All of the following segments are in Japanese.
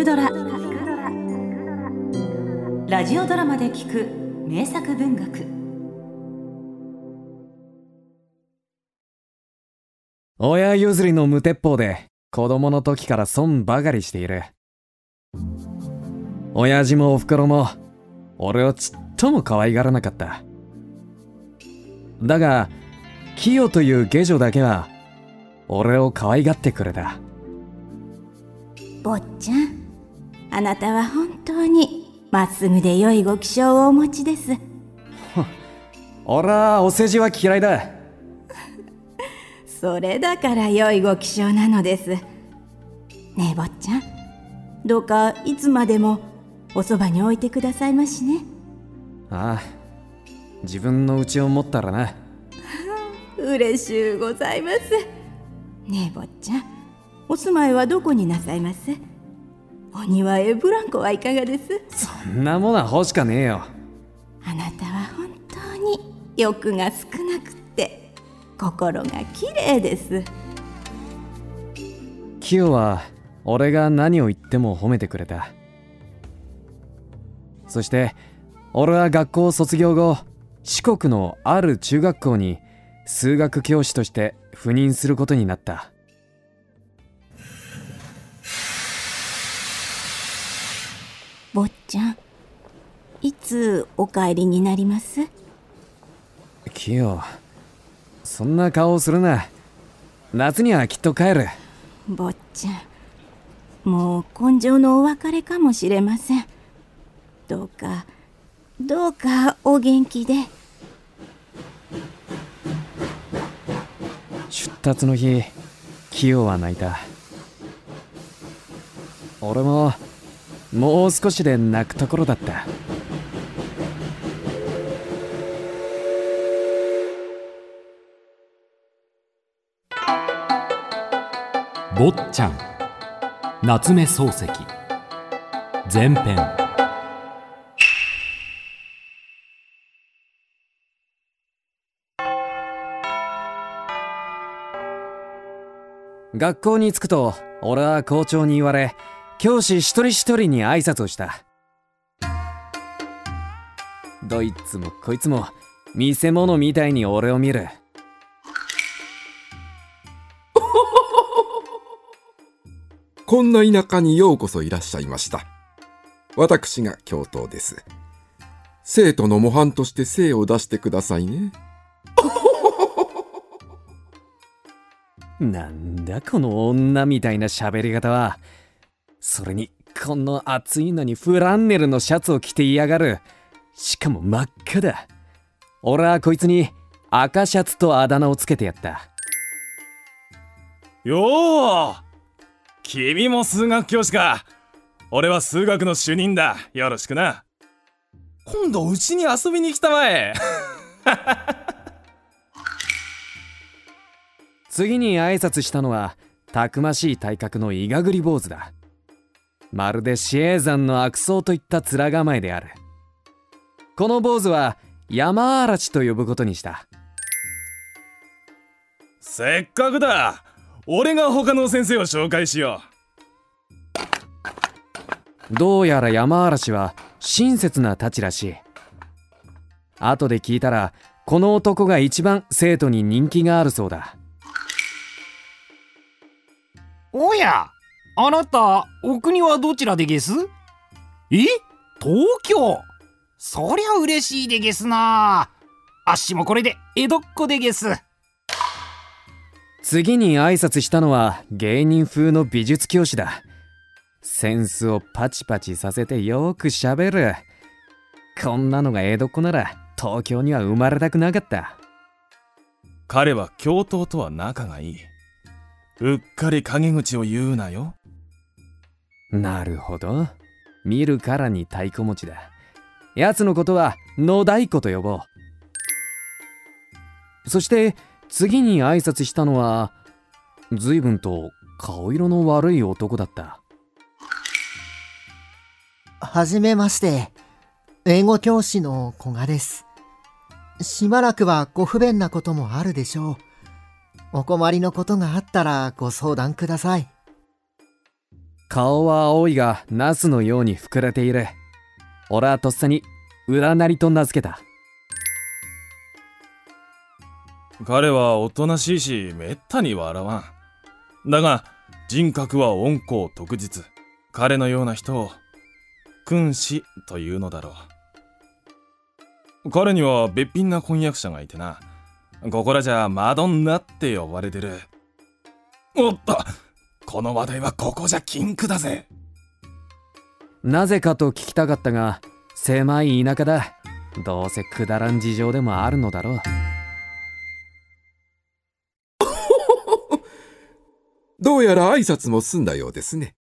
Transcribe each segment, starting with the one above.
くドラ」ラジオドラマで聞く名作文学。親譲りの無鉄砲で子供の時から損ばかりしている。親父もおふくろも俺をちっとも可愛がらなかった。だがキヨという下女だけは俺を可愛がってくれた。坊ちゃんあなたは本当にまっすぐで良いご気性をお持ちです。俺はお世辞は嫌いだ。それだから良いご気性なのです。ねえ坊ちゃん。どうかいつまでもおそばに置いてくださいましね。ああ自分の家を持ったらな。嬉しゅうございます。ねえ坊ちゃん。お住まいはどこになさいます？お庭へブランコはいかがです？そんなものは欲しかねえよ。あなたは本当に欲が少なくって心が綺麗です。キヨは俺が何を言っても褒めてくれた。そして俺は学校卒業後四国のある中学校に数学教師として赴任することになった坊ちゃんいつお帰りになります？キヨそんな顔をするな。夏にはきっと帰る。坊ちゃんもう根性のお別れかもしれません。どうかどうかお元気で。出立の日キヨは泣いた。俺ももう少しで泣くところだった。坊ちゃん夏目漱石。前編。学校に着くと俺は校長に言われ教師一人一人に挨拶をしたどいつもこいつも見せ物みたいに俺を見るこんな田舎にようこそいらっしゃいました。私が教頭です。生徒の模範として精を出してくださいね。なんだこの女みたいな喋り方はそれにこの暑いのにフランネルのシャツを着ていやがる。しかも真っ赤だ。俺はこいつに赤シャツとあだ名をつけてやった。よう君も数学教師か。俺は数学の主任だ。よろしくな。今度うちに遊びに来たまえ。次に挨拶したのはたくましい体格のイガグリ坊主だまるでシエー山の悪僧といった面構えである。この坊主は山嵐と呼ぶことにした。せっかくだ。俺が他の先生を紹介しよどうやら山嵐は親切なたちらしい。後で聞いたらこの男が一番生徒に人気があるそうだ。おや、あなた、お国はどちらでゲス？え？東京？そりゃ嬉しいでゲスな。あっしもこれで江戸っ子でゲス。次に挨拶したのは芸人風の美術教師だ。センスをパチパチさせてよくしゃべる。こんなのが江戸っ子なら東京には生まれたくなかった。彼は教頭とは仲がいい。うっかり陰口を言うなよなるほど見るからに太鼓持ちだ奴のことは野太鼓と呼ぼうそして次に挨拶したのは随分と顔色の悪い男だったはじめまして。英語教師の古賀です。しばらくはご不便なこともあるでしょう。お困りのことがあったらご相談ください。顔は青いがナスのように膨れている。俺はとっさに裏なりと名付けた。彼はおとなしいしめったに笑わん。だが人格は温厚特実。彼のような人を君子というのだろう。彼には別品な婚約者がいてな。ここらじゃマドンナって呼ばれてる。おっとこの話題はここじゃ禁句だぜなぜかと聞きたかったが狭い田舎だどうせくだらん事情でもあるのだろう どうやら挨拶も済んだようですね。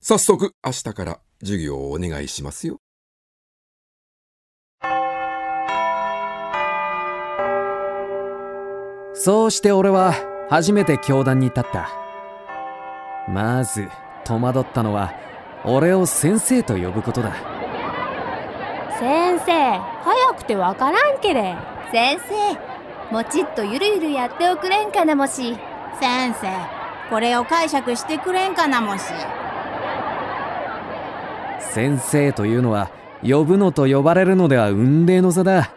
早速明日から授業をお願いしますよ。そうして俺は初めて教壇に立ったまず戸惑ったのは俺を先生と呼ぶことだ。先生早くてわからんけれ。先生もちっとゆるゆるやっておくれんかなもし。先生これを解釈してくれんかなもし。先生というのは呼ぶのと呼ばれるのでは雲泥の差だ。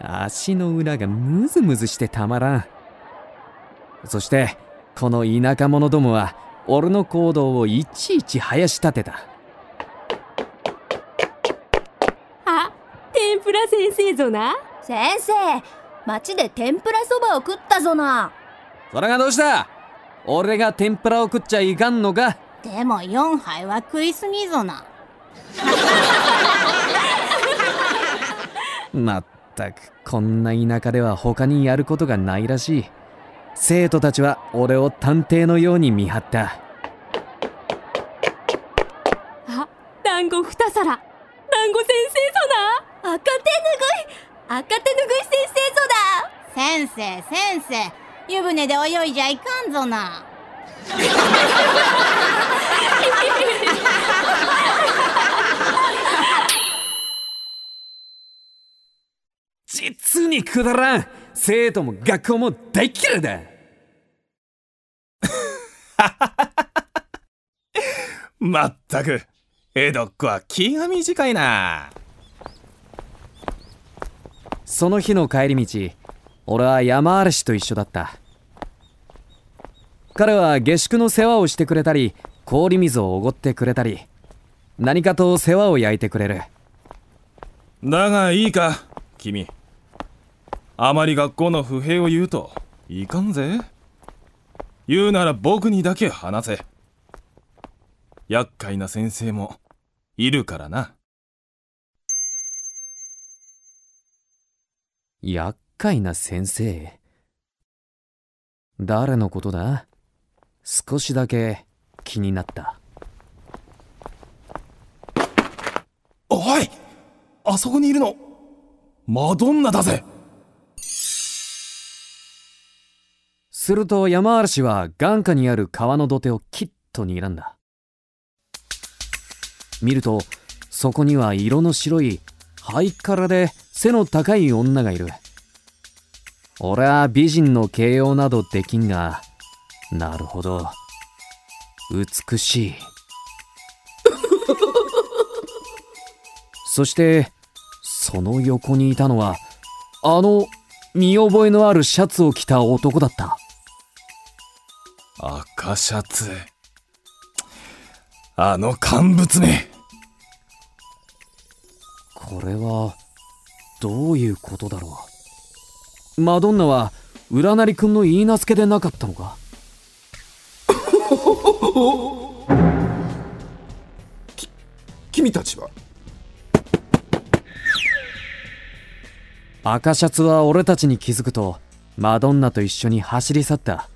足の裏がムズムズしてたまらん。そしてこの田舎者どもは俺の行動をいちいち生やし立てた。あ天ぷら先生ぞな。先生町で天ぷらそばを食ったぞな。それがどうした？俺が天ぷらを食っちゃいかんのか？でも4杯は食いすぎぞな。まったくこんな田舎では他にやることがないらしい生徒たちは俺を探偵のように見張った。あ団子二皿。団子先生ぞな赤手ぬぐい。赤手ぬぐい先生ぞだ先生先生。湯船で泳いじゃいかんぞな。実にくだらん生徒も学校も大嫌いだ。まったく江戸っ子は気が短いな。その日の帰り道俺は山嵐と一緒だった。彼は下宿の世話をしてくれたり氷水をおごってくれたり何かと世話を焼いてくれる。だがいいか君あまり学校の不平を言うといかんぜ。言うなら僕にだけ話せ。厄介な先生もいるからな。厄介な先生？誰のことだ？少しだけ気になった。おい！あそこにいるのマドンナだぜすると山嵐は眼下にある川の土手をきっと睨んだ。見るとそこには色の白いハイカラで背の高い女がいる。俺は美人の形容などできんがなるほど。美しい。そしてその横にいたのはあの見覚えのあるシャツを着た男だった。赤シャツ。あの乾物め。これはどういうことだろう。マドンナは占りくんの言い名付けでなかったのか。き君たちは？赤シャツは俺たちに気づくとマドンナと一緒に走り去った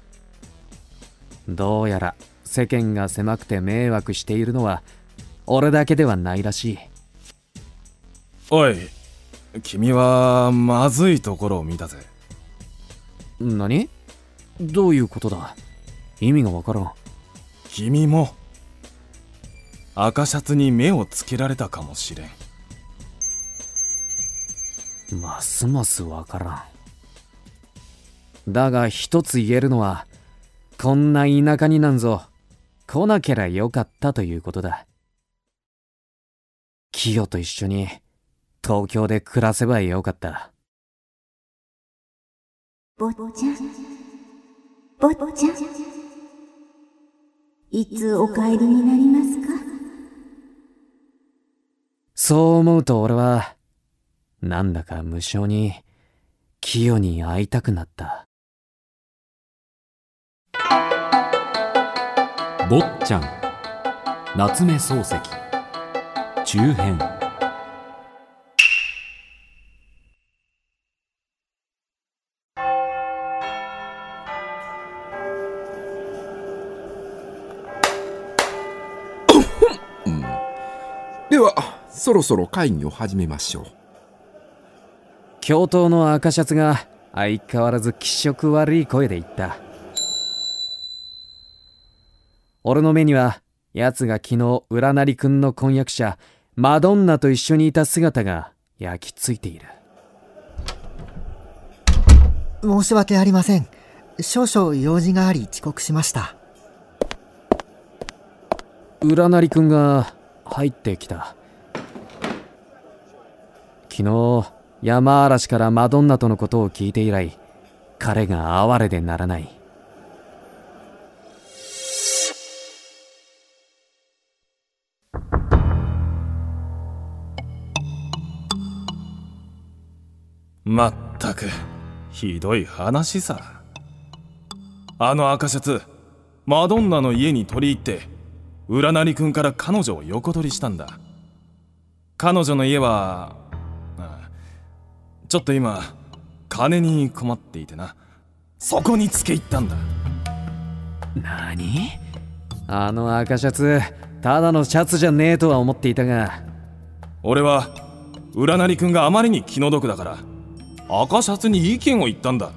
どうやら世間が狭くて迷惑しているのは俺だけではないらしい。おい君はまずいところを見たぜ。何？どういうことだ？意味がわからん。君も赤シャツに目をつけられたかもしれん。ますますわからん。だが一つ言えるのはこんな田舎になんぞ来なけりゃよかったということだ。キヨと一緒に東京で暮らせばよかった。坊ちゃん、坊ちゃん、いつお帰りになりますか？そう思うと俺は、なんだか無性に、キヨに会いたくなった。坊ちゃん。夏目漱石。中編。ではそろそろ会議を始めましょう。教頭の赤シャツが相変わらず気色悪い声で言った俺の目には、奴が昨日、占りくんの婚約者、マドンナと一緒にいた姿が焼き付いている。申し訳ありません。少々用事があり遅刻しました。占りくんが入ってきた。昨日、山嵐からマドンナとのことを聞いて以来、彼が哀れでならない。まったく。ひどい話さ。あの赤シャツマドンナの家に取り入って占り君から彼女を横取りしたんだ。彼女の家はちょっと今金に困っていてな。そこにつけ入ったんだ。何？あの赤シャツただのシャツじゃねえとは思っていたが。俺は占り君があまりに気の毒だから赤シャツに意見を言ったんだ。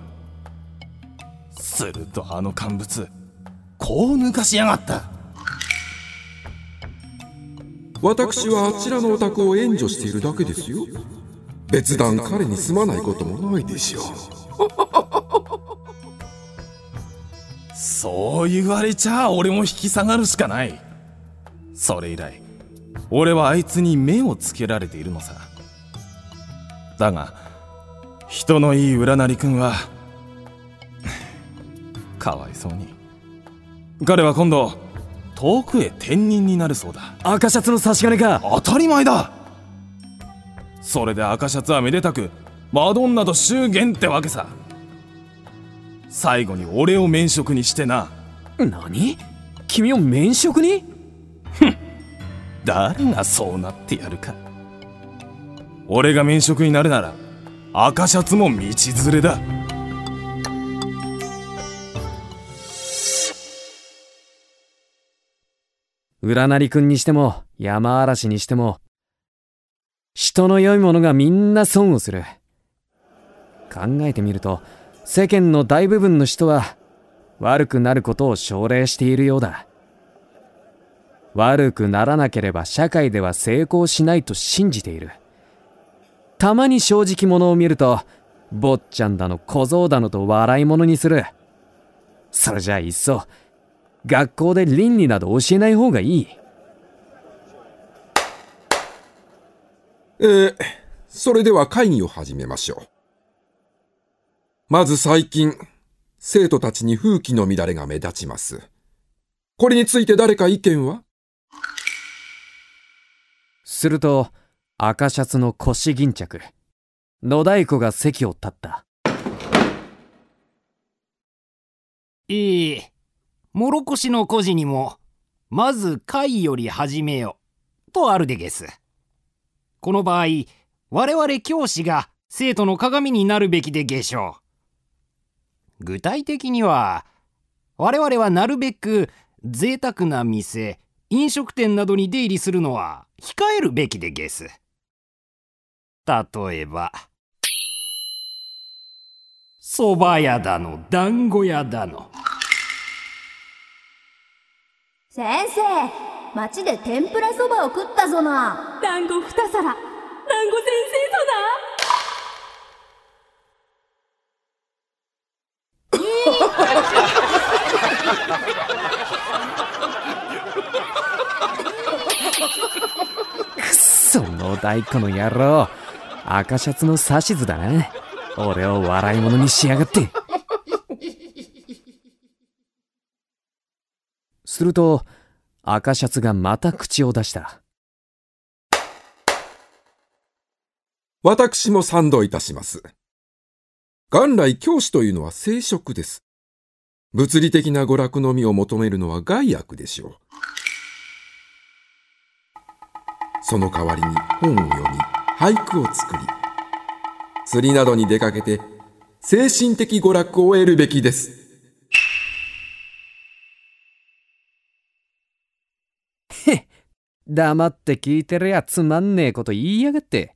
するとあの乾物こう抜かしやがった。私はあちらのお宅を援助しているだけですよ。別段彼にすまないこともないでしょう。そう言われちゃ俺も引き下がるしかない。それ以来俺はあいつに目をつけられているのさ。だが人のいい占り君は。かわいそうに。彼は今度遠くへ転任になるそうだ。赤シャツの差し金か。当たり前だ。それで赤シャツはめでたくマドンナと祝言ってわけさ。最後に俺を免職にしてな。何？君を免職に？ふん。誰がそうなってやるか。俺が免職になるなら赤シャツも道連れだ。占りくんにしても山嵐にしても人の良いものがみんな損をする。考えてみると世間の大部分の人は悪くなることを奨励しているようだ。悪くならなければ社会では成功しないと信じている。たまに正直者を見ると、坊ちゃんだの小僧だのと笑い物にする。それじゃあいっそ、学校で倫理など教えない方がいい。えー、それでは会議を始めましょう。まず最近、生徒たちに風紀の乱れが目立ちます。これについて誰か意見は？すると、赤シャツの腰巾着。野太鼓が席を立った。ええもろこしの孤児にもまず貝より始めよ。とあるでげす。この場合我々教師が生徒の鏡になるべきでげしょう。具体的には我々はなるべく贅沢な店飲食店などに出入りするのは控えるべきでげす。例えば、蕎麦屋だの、団子屋だの。先生、町で天ぷらそばを食ったぞな。団子二皿、団子先生ぞな。くっそ、の大工の野郎。赤シャツの指図だな俺を笑い物にしやがってすると赤シャツがまた口を出した私も賛同いたします。元来教師というのは聖職です。物理的な娯楽のみを求めるのは害悪でしょう。その代わりに本を読み、俳句を作り、釣りなどに出かけて、精神的娯楽を得るべきです。黙って聞いてりゃつまんねえこと言いやがって。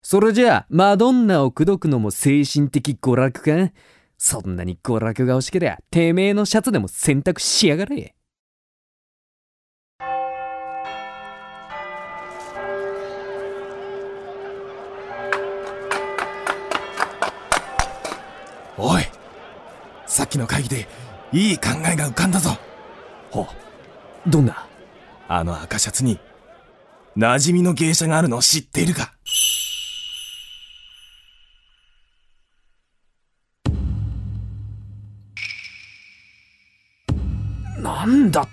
それじゃあマドンナを口説くのも精神的娯楽か？そんなに娯楽が欲しけりゃてめえのシャツでも選択しやがれ。おいさっきの会議でいい考えが浮かんだぞ。ほどんな？あの赤シャツに馴染みの芸者があるのを知っているか。なんだっ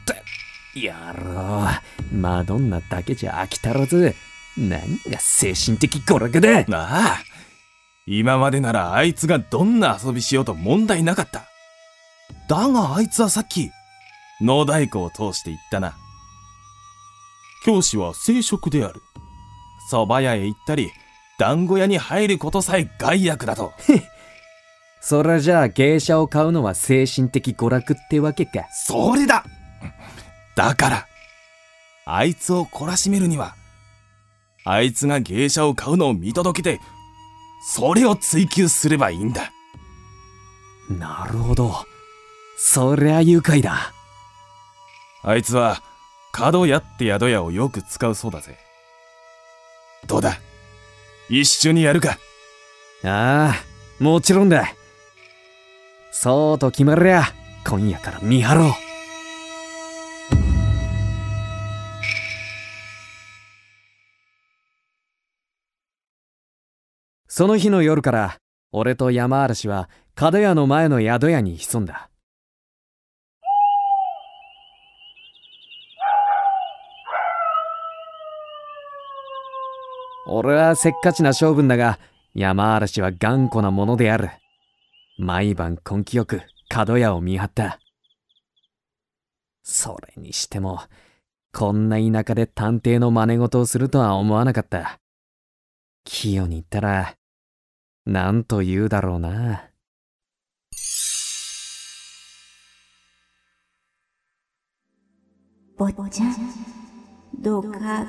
て？やろう。マドンナだけじゃ飽き足らず。何が精神的娯楽だなあ今までならあいつがどんな遊びしようと問題なかった。だがあいつはさっき野太鼓を通して言ったな。教師は聖職である。蕎麦屋へ行ったり団子屋に入ることさえ害悪だと。それじゃあ芸者を買うのは精神的娯楽ってわけか。それだ。だからあいつを懲らしめるにはあいつが芸者を買うのを見届けてそれを追求すればいいんだ。なるほど。そりゃ愉快だ。あいつは角屋って宿屋をよく使うそうだぜ。どうだ？一緒にやるか。ああもちろんだ。そうと決まりゃ今夜から見張ろうその日の夜から俺と山嵐は角屋の前の宿屋に潜んだ。俺はせっかちな性分だが山嵐は頑固なものである。毎晩根気よく角屋を見張った。それにしてもこんな田舎で探偵の真似事をするとは思わなかった。清に行ったら何と言うだろうな。坊ちゃんどうか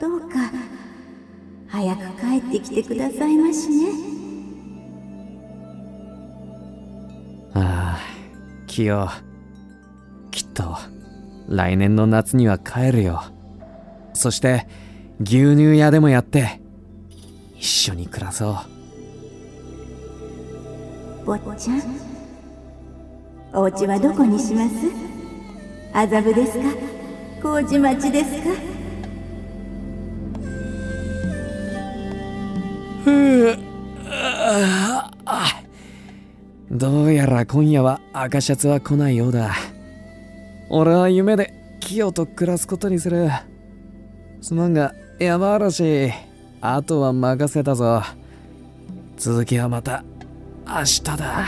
どうか早く帰ってきてくださいましね。ああ清きっと来年の夏には帰るよ。そして牛乳屋でもやって一緒に暮らそう坊ちゃん。お家はどこにします？麻布ですか？麹町ですか？どうやら今夜は赤シャツは来ないようだ。俺は夢で清と暮らすことにする。すまんが山嵐。あとは任せたぞ。続きはまた。明日だ。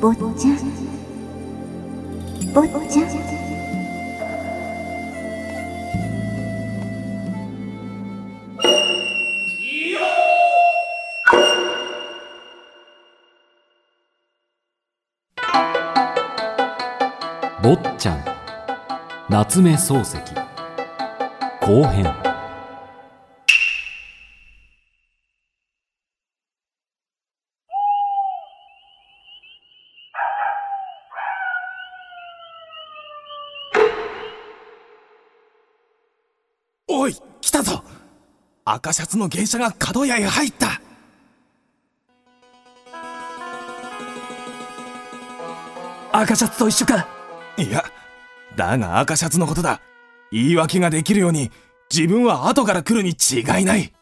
坊ちゃん。坊ちゃん坊ちゃん夏目漱石。後編。赤シャツの芸者が角屋へ入った。赤シャツと一緒か。いやだが赤シャツのことだ。言い訳ができるように自分は後から来るに違いない。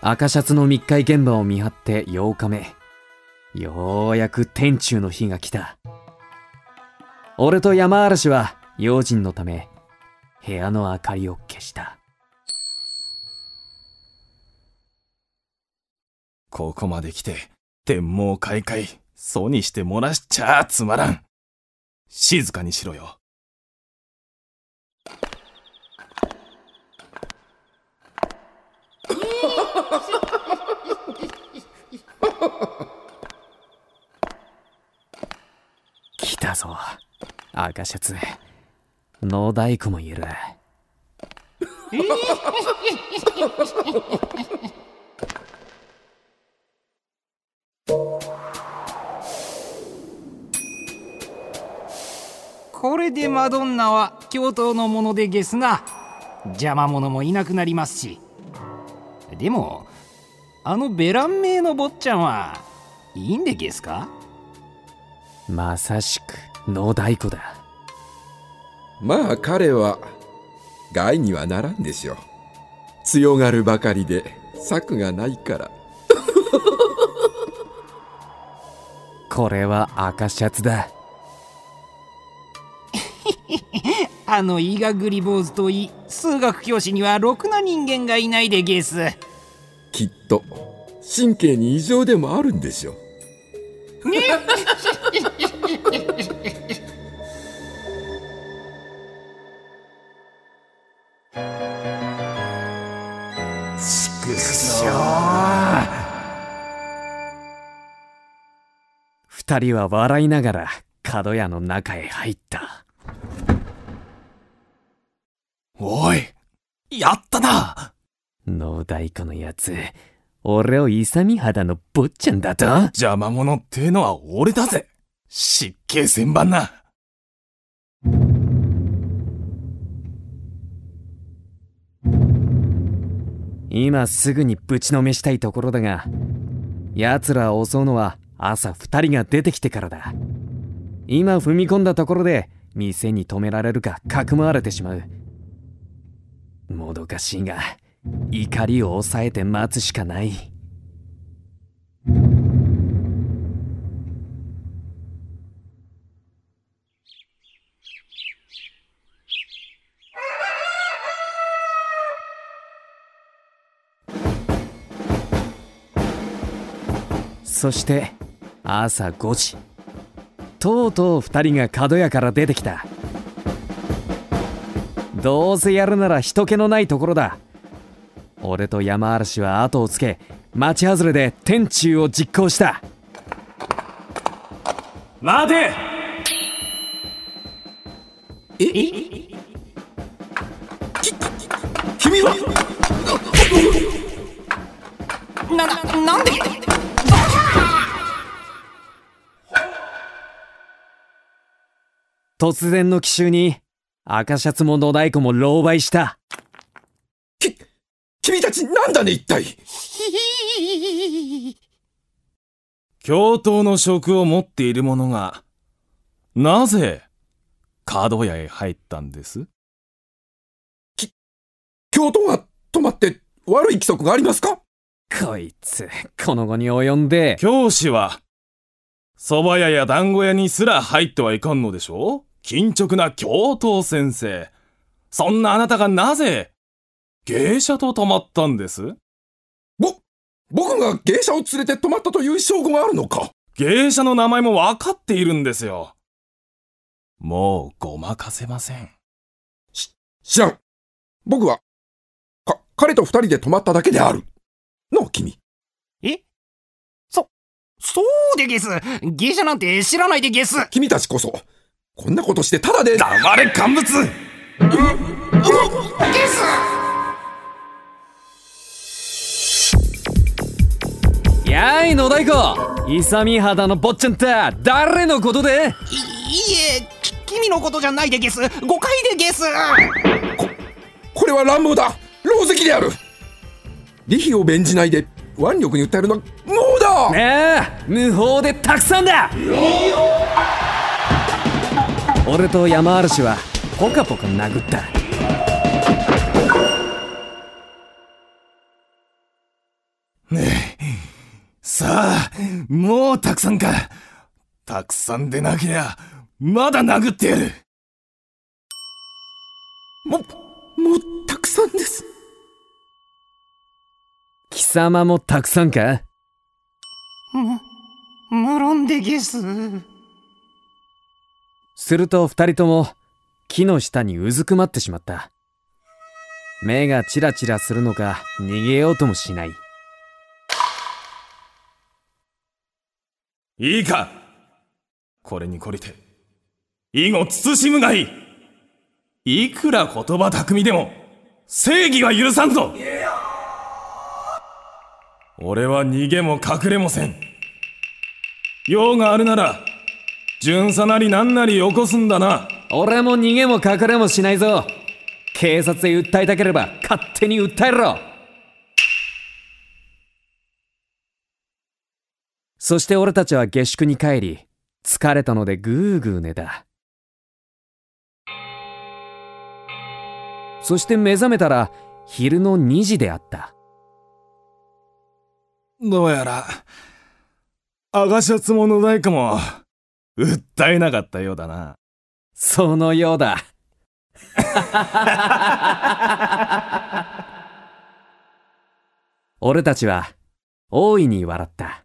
赤シャツの密会現場を見張って8日目。ようやく天中の日が来た。俺と山嵐は用心のため部屋の明かりを消したここまで来て天網開会そうにして漏らしちゃつまらん。静かにしろよ。来たぞ。赤シャツ。野太鼓もいる これでマドンナは教頭のものでゲスな邪魔者もいなくなりますし。でもあのベラン名の坊ちゃんはいいんでゲスか？まさしく野太鼓だ。まあ彼は害にはならんでしょう。強がるばかりで策がないから。これは赤シャツだあの医学り坊主といい数学教師にはろくな人間がいないでゲスきっと神経に異常でもあるんでしょう。ちくしょ二人は笑いながら角屋の中へ入ったおいやったな。野太鼓のやつ俺を勇み肌の坊ちゃんだと？邪魔者ってのは俺だぜ。失敬千番な。今すぐにぶちのめしたいところだが奴らを襲うのは朝二人が出てきてからだ。今踏み込んだところで店に止められるかかくまわれてしまうもどかしいが怒りを抑えて待つしかない。そして朝5時。とうとう2人が角屋から出てきた。どうせやるなら人気のないところだ。俺と山嵐は後をつけ町外れで天中を実行した。待て！君は？なななんで？突然の奇襲に赤シャツも野太鼓も狼狽した。君たちなんだね一体？教頭の職を持っている者がなぜ角屋へ入ったんです？教頭が止まって悪い規則がありますか？こいつこの後に及んで。教師は蕎麦屋や団子屋にすら入ってはいかんのでしょ緊直な教頭先生。そんなあなたがなぜ芸者と泊まったんです？ぼ僕が芸者を連れて泊まったという証拠があるのか？芸者の名前も分かっているんですよ。もうごまかせません。知らん。僕はか彼と二人で泊まっただけである。のう君。え？そそうでゲス芸者なんて知らないでゲス君たちこそこんなことしてただで。黙れ乾物。やい野太鼓勇み肌の坊ちゃんった誰のことで？いいえき君のことじゃないでゲス。誤解でゲス。これは乱暴だ。狼藉である。利費を弁じないで腕力に訴えるのはもうだ。ねえ無法でたくさんだ俺と山嵐はポカポカ殴った。さあもうたくさんか。たくさんでなきゃまだ殴ってやる。ももうたくさんです。貴様もたくさんか？む無論でゲス。すると二人とも木の下にうずくまってしまった。目がチラチラするのか逃げようともしない。いいかこれに懲りて、以後慎むがいいいくら言葉巧みでも、正義は許さんぞ俺は逃げも隠れもせん。用があるなら、巡査なりなんなりよこすんだな。俺も逃げも隠れもしないぞ。警察へ訴えたければ勝手に訴えろ。そして俺たちは下宿に帰り、疲れたのでぐーぐー寝た。そして目覚めたら昼の2時であった。どうやら、赤シャツも野太鼓も、訴えなかったようだな。そのようだ。俺たちは大いに笑った。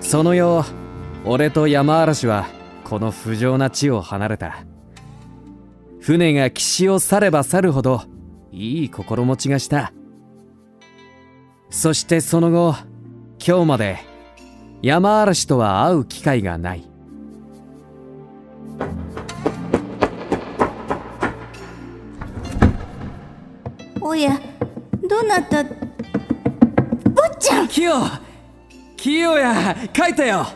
その夜、俺と山嵐はこの不浄な地を離れた。船が岸を去れば去るほどいい心持ちがした。そしてその後、今日まで山嵐とは会う機会がない。おやどなた？坊ちゃん！キヨキヨや帰ったよ。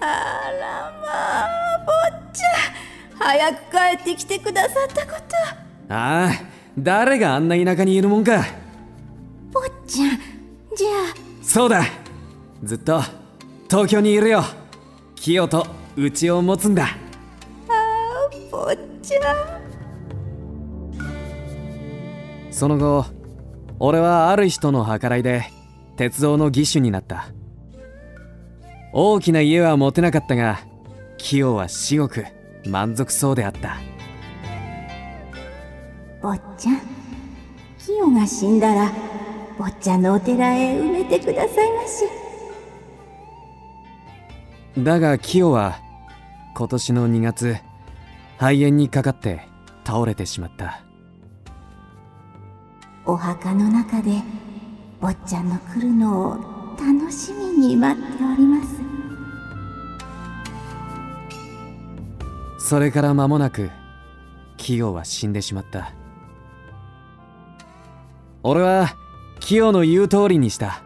あらまあ坊ちゃん。早く帰ってきてくださったこと。ああ誰があんな田舎にいるもんか。坊ちゃんじゃあ。そうだ。ずっと東京にいるよ。キヨとうちを持つんだ。ああ坊ちゃん。その後俺はある人の計らいで鉄道の義手になった。大きな家は持てなかったがキヨは至極満足そうであった坊ちゃん。キヨが死んだら坊ちゃんのお寺へ埋めてくださいまし。だがキヨは今年の2月肺炎にかかって倒れてしまった。お墓の中で坊ちゃんの来るのを楽しみに待っております。それから間もなくキヨは死んでしまった俺はキヨの言う通りにした。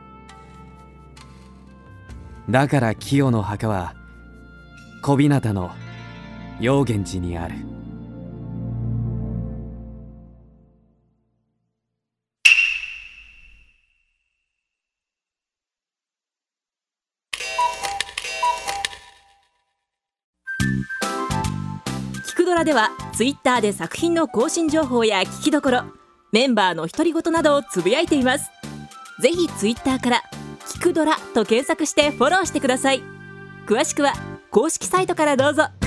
だからキヨの墓は小日向の陽源寺にある。キクドラではツイッターで作品の更新情報や聞きどころメンバーの独り言などをつぶやいています。ぜひツイッターからキクドラと検索してフォローしてください。詳しくは公式サイトからどうぞ。